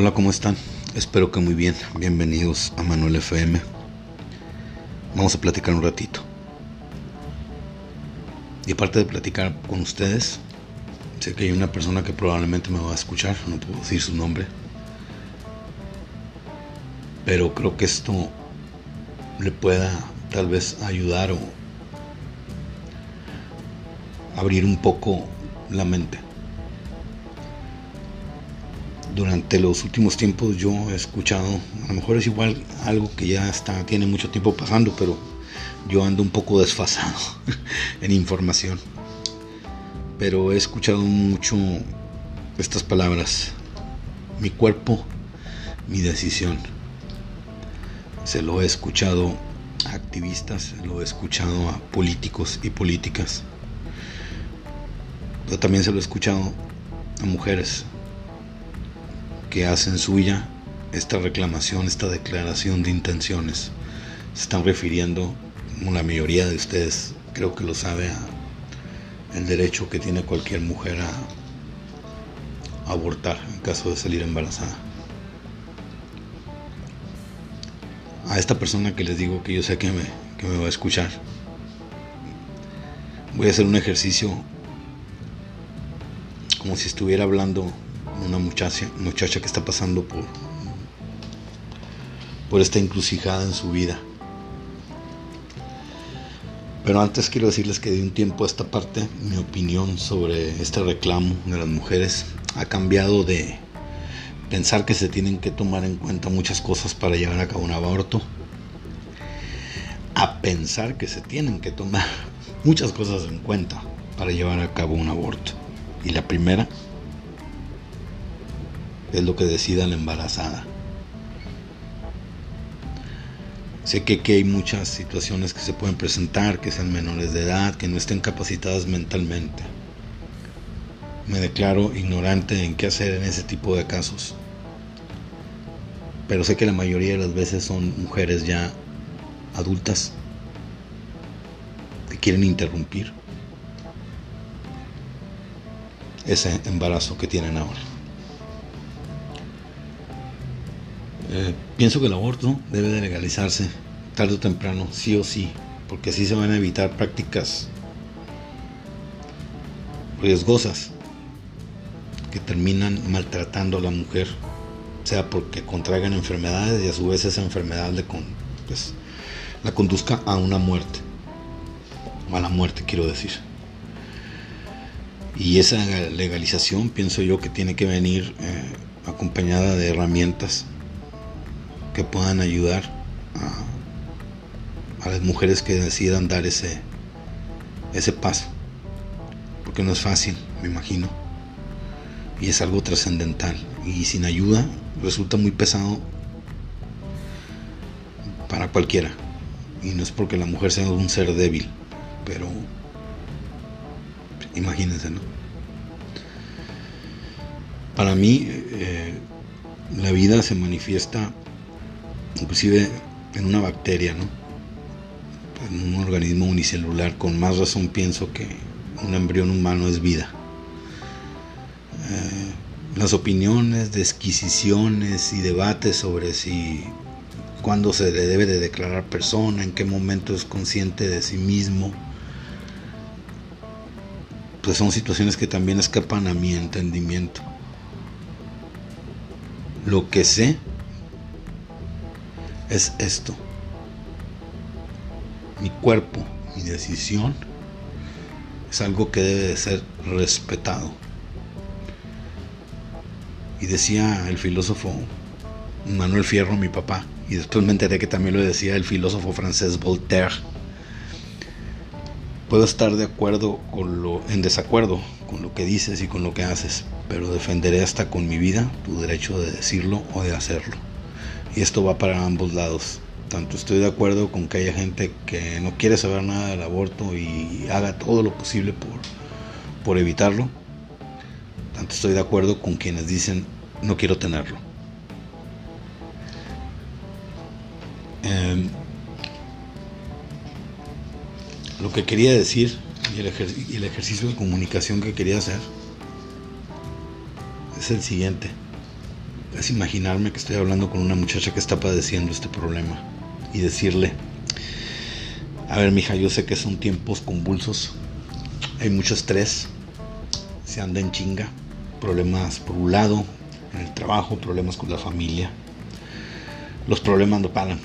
Hola, ¿cómo están? Espero que muy bien. Bienvenidos a Manuel FM. Vamos a platicar un ratito. Y aparte de platicar con ustedes, sé que hay una persona que probablemente me va a escuchar, no puedo decir su nombre. Pero creo que esto le pueda tal vez ayudar o abrir un poco la mente durante los últimos tiempos yo he escuchado, a lo mejor es igual algo que ya está, tiene mucho tiempo pasando, pero yo ando un poco desfasado en información. Pero he escuchado mucho estas palabras, mi cuerpo, mi decisión. Se lo he escuchado a activistas, lo he escuchado a políticos y políticas. Pero también se lo he escuchado a mujeres, que hacen suya esta reclamación, esta declaración de intenciones. Se están refiriendo, como la mayoría de ustedes creo que lo sabe, el derecho que tiene cualquier mujer a abortar en caso de salir embarazada. A esta persona que les digo que yo sé que me, que me va a escuchar, voy a hacer un ejercicio como si estuviera hablando una muchacha, muchacha que está pasando por, por esta encrucijada en su vida. Pero antes quiero decirles que de un tiempo a esta parte mi opinión sobre este reclamo de las mujeres ha cambiado de pensar que se tienen que tomar en cuenta muchas cosas para llevar a cabo un aborto a pensar que se tienen que tomar muchas cosas en cuenta para llevar a cabo un aborto. Y la primera es lo que decida la embarazada. Sé que, hay muchas situaciones que se pueden presentar, que sean menores de edad, que no estén capacitadas mentalmente. Me declaro ignorante en qué hacer en ese tipo de casos. Pero sé que la mayoría de las veces son mujeres ya adultas que quieren interrumpir ese embarazo que tienen ahora. Eh, pienso que el aborto debe de legalizarse tarde o temprano, sí o sí, porque así se van a evitar prácticas riesgosas que terminan maltratando a la mujer, sea porque contraigan enfermedades y a su vez esa enfermedad le pues, la conduzca a una muerte, a la muerte quiero decir. Y esa legalización pienso yo que tiene que venir eh, acompañada de herramientas que puedan ayudar a, las mujeres que decidan dar ese, ese paso. Porque no es fácil, me imagino. Y es algo trascendental. Y sin ayuda resulta muy pesado para cualquiera. Y no es porque la mujer sea un ser débil, pero imagínense, ¿no? Para mí, eh, la vida se manifiesta inclusive en una bacteria, ¿no? En un organismo unicelular, con más razón pienso que un embrión humano es vida. Eh, las opiniones, desquisiciones y debates sobre si cuándo se le debe de declarar persona, en qué momento es consciente de sí mismo, pues son situaciones que también escapan a mi entendimiento. Lo que sé es esto. Mi cuerpo, mi decisión, es algo que debe de ser respetado. Y decía el filósofo Manuel Fierro, mi papá, y después me enteré que también lo decía el filósofo francés Voltaire. Puedo estar de acuerdo con lo, en desacuerdo con lo que dices y con lo que haces, pero defenderé hasta con mi vida tu derecho de decirlo o de hacerlo. Y esto va para ambos lados. Tanto estoy de acuerdo con que haya gente que no quiere saber nada del aborto y haga todo lo posible por, por evitarlo. Tanto estoy de acuerdo con quienes dicen no quiero tenerlo. Em, lo que quería decir y el, y el ejercicio de comunicación que quería hacer es el siguiente. Es imaginarme que estoy hablando con una muchacha que está padeciendo este problema y decirle, a ver, mija, yo sé que son tiempos convulsos, hay mucho estrés, se anda en chinga, problemas por un lado, en el trabajo, problemas con la familia. Los problemas no paran.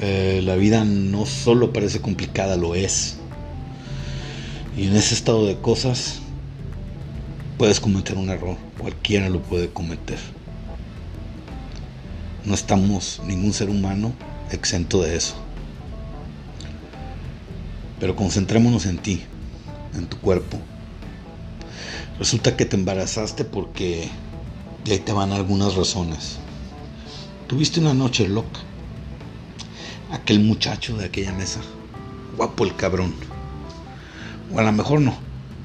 Eh, la vida no solo parece complicada, lo es. Y en ese estado de cosas puedes cometer un error. Cualquiera lo puede cometer. No estamos ningún ser humano exento de eso. Pero concentrémonos en ti, en tu cuerpo. Resulta que te embarazaste porque de ahí te van algunas razones. Tuviste una noche loca. Aquel muchacho de aquella mesa. Guapo el cabrón. O a lo mejor no.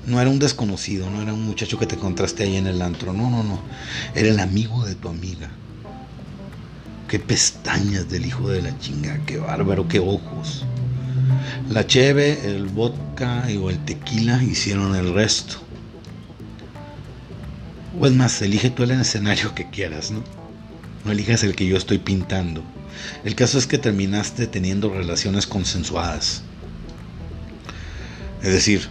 No era un desconocido, no era un muchacho que te encontraste ahí en el antro. No, no, no. Era el amigo de tu amiga. Qué pestañas del hijo de la chinga, qué bárbaro, qué ojos. La cheve, el vodka o el tequila hicieron el resto. O es más, elige tú el escenario que quieras, ¿no? No elijas el que yo estoy pintando. El caso es que terminaste teniendo relaciones consensuadas. Es decir,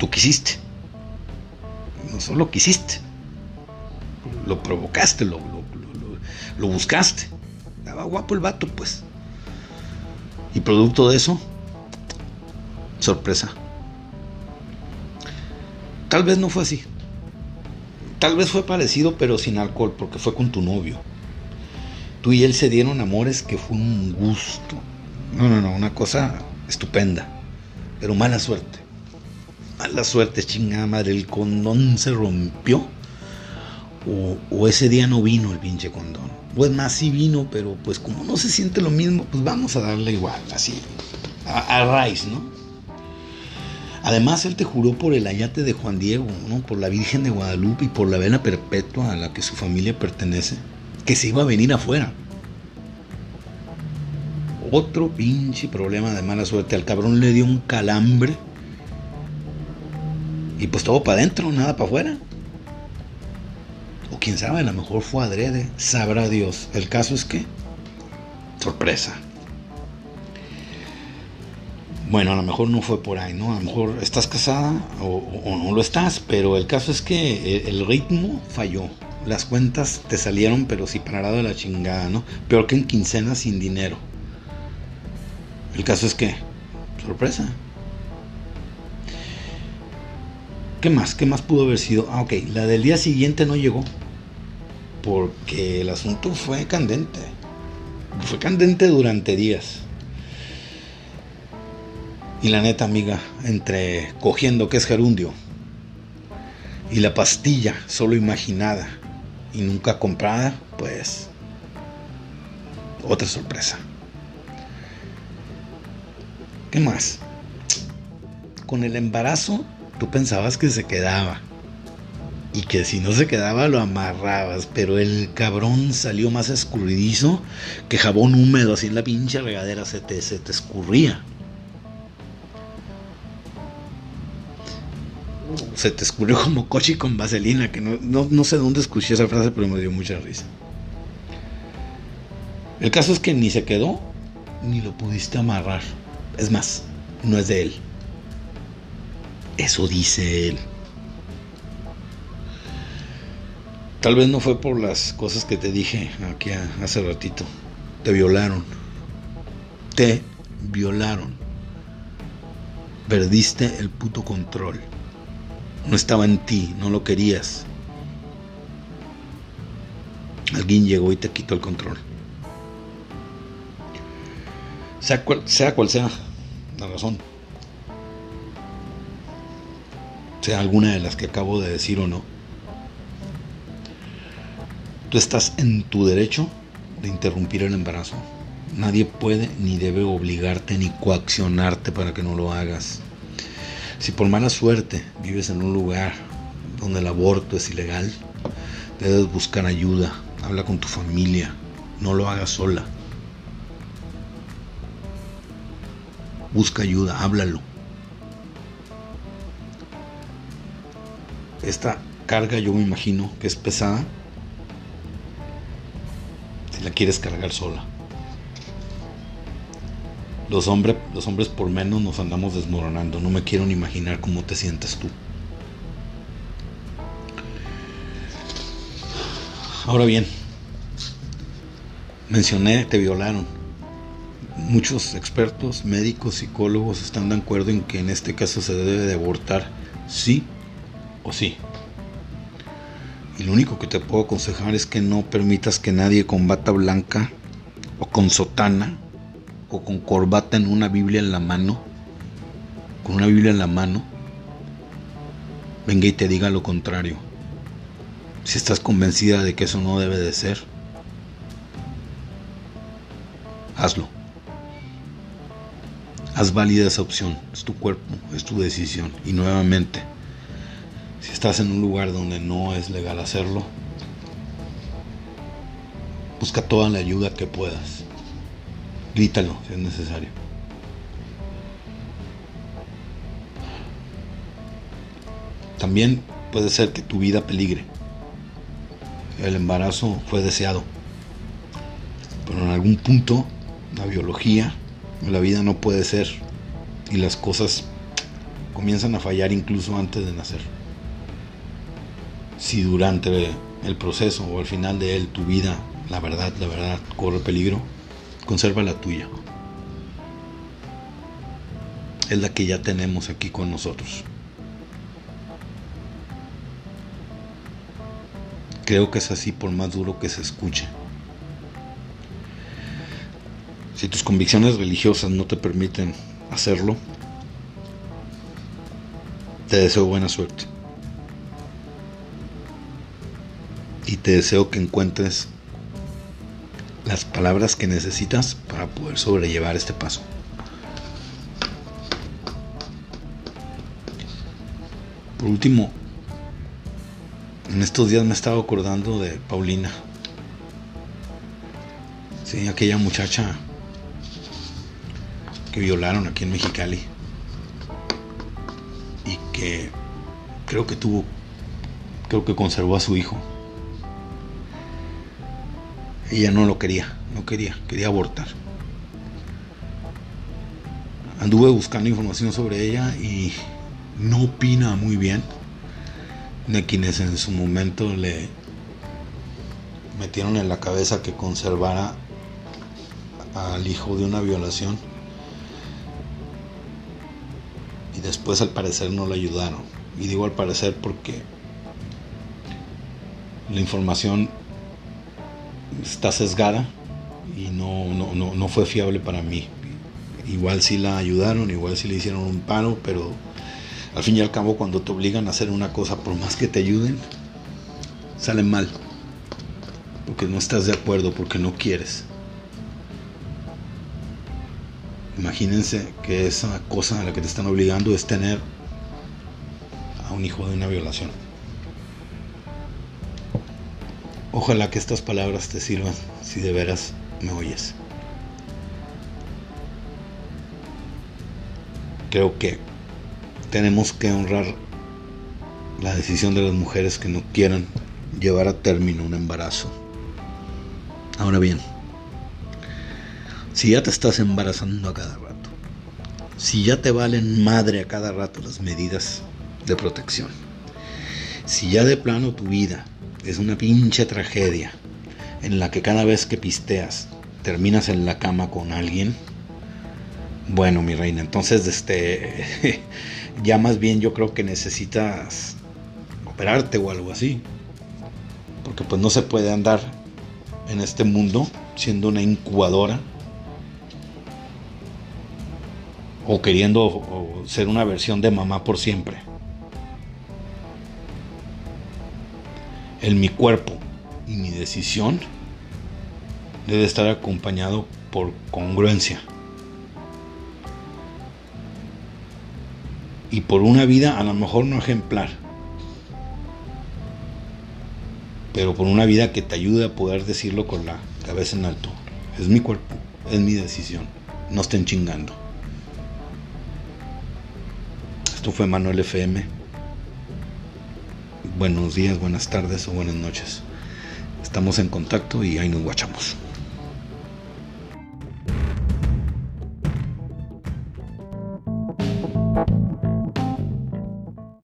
tú quisiste. No solo quisiste. Lo provocaste, lo, lo, buscaste. Estaba guapo el vato, pues. Y producto de eso, sorpresa. Tal vez no fue así. Tal vez fue parecido, pero sin alcohol, porque fue con tu novio. Tú y él se dieron amores que fue un gusto. No, no, no, una cosa estupenda. Pero mala suerte. Mala suerte, chingada madre. El condón se rompió. O, ese día no vino el pinche condón. Pues más, sí vino, pero pues como no se siente lo mismo, pues vamos a darle igual, así. A, a raíz, ¿no? Además, él te juró por el ayate de Juan Diego, ¿no? por la Virgen de Guadalupe y por la vena perpetua a la que su familia pertenece, que se iba a venir afuera. Otro pinche problema de mala suerte. Al cabrón le dio un calambre. Y pues todo para adentro, nada para afuera. Quién sabe, a lo mejor fue adrede. Sabrá Dios. El caso es que. Sorpresa. Bueno, a lo mejor no fue por ahí, ¿no? A lo mejor estás casada o, no lo estás, pero el caso es que el, ritmo falló. Las cuentas te salieron, pero sí parado de la chingada, ¿no? Peor que en quincena sin dinero. El caso es que, sorpresa. ¿Qué más? ¿Qué más pudo haber sido? Ah, ok, la del día siguiente no llegó. Porque el asunto fue candente. Fue candente durante días. Y la neta, amiga, entre cogiendo que es gerundio y la pastilla solo imaginada y nunca comprada, pues otra sorpresa. ¿Qué más? Con el embarazo tú pensabas que se quedaba y que si no se quedaba lo amarrabas, pero el cabrón salió más escurridizo que jabón húmedo, así en la pinche regadera se te, se te escurría. se te escurrió como coche con vaselina, que no, no, sé dónde escuché esa frase, pero me dio mucha risa. El caso es que ni se quedó, ni lo pudiste amarrar. Es más, no es de él. Eso dice él. Tal vez no fue por las cosas que te dije aquí hace ratito. Te violaron. Te violaron. Perdiste el puto control no estaba en ti, no lo querías. Alguien llegó y te quitó el control. Sea cual sea, cual sea la razón. Sea alguna de las que acabo de decir o no. Tú estás en tu derecho de interrumpir el embarazo. Nadie puede ni debe obligarte ni coaccionarte para que no lo hagas. Si por mala suerte vives en un lugar donde el aborto es ilegal, debes buscar ayuda, habla con tu familia, no lo hagas sola. Busca ayuda, háblalo. Esta carga yo me imagino que es pesada la quieres cargar sola. Los, hombres, los hombres por menos nos andamos desmoronando. No me quiero ni imaginar cómo te sientes tú. Ahora bien, mencioné, te violaron. Muchos expertos, médicos, psicólogos están de acuerdo en que en este caso se debe de abortar sí o sí. Y lo único que te puedo aconsejar es que no permitas que nadie con bata blanca o con sotana o con corbata en una Biblia en la mano, con una Biblia en la mano, venga y te diga lo contrario. Si estás convencida de que eso no debe de ser, hazlo. Haz válida esa opción, es tu cuerpo, es tu decisión. Y nuevamente, si estás en un lugar donde no es legal hacerlo, busca toda la ayuda que puedas. Grítalo si es necesario. También puede ser que tu vida peligre. El embarazo fue deseado. Pero en algún punto la biología, la vida no puede ser. Y las cosas comienzan a fallar incluso antes de nacer si durante el proceso o al final de él tu vida, la verdad, la verdad, corre peligro, conserva la tuya. Es la que ya tenemos aquí con nosotros. Creo que es así por más duro que se escuche. Si tus convicciones religiosas no te permiten hacerlo, te deseo buena suerte. Y te deseo que encuentres las palabras que necesitas para poder sobrellevar este paso. Por último, en estos días me he estado acordando de Paulina. Sí, aquella muchacha que violaron aquí en Mexicali. Y que creo que tuvo, creo que conservó a su hijo. Ella no lo quería, no quería, quería abortar. Anduve buscando información sobre ella y no opina muy bien de quienes en su momento le metieron en la cabeza que conservara al hijo de una violación y después al parecer no le ayudaron. Y digo al parecer porque la información está sesgada y no, no, no, fue fiable para mí. Igual si la ayudaron, igual si le hicieron un paro, pero al fin y al cabo cuando te obligan a hacer una cosa, por más que te ayuden, sale mal. Porque no estás de acuerdo, porque no quieres. Imagínense que esa cosa a la que te están obligando es tener a un hijo de una violación. Ojalá que estas palabras te sirvan si de veras me oyes. Creo que tenemos que honrar la decisión de las mujeres que no quieran llevar a término un embarazo. Ahora bien, si ya te estás embarazando a cada rato, si ya te valen madre a cada rato las medidas de protección, si ya de plano tu vida es una pinche tragedia en la que cada vez que pisteas terminas en la cama con alguien. Bueno, mi reina, entonces este ya más bien yo creo que necesitas operarte o algo así. Porque pues no se puede andar en este mundo siendo una incubadora o queriendo ser una versión de mamá por siempre. En mi cuerpo y mi decisión debe estar acompañado por congruencia y por una vida a lo mejor no ejemplar, pero por una vida que te ayude a poder decirlo con la cabeza en alto. Es mi cuerpo, es mi decisión, no estén chingando. Esto fue Manuel FM buenos días, buenas tardes o buenas noches. Estamos en contacto y ahí nos guachamos.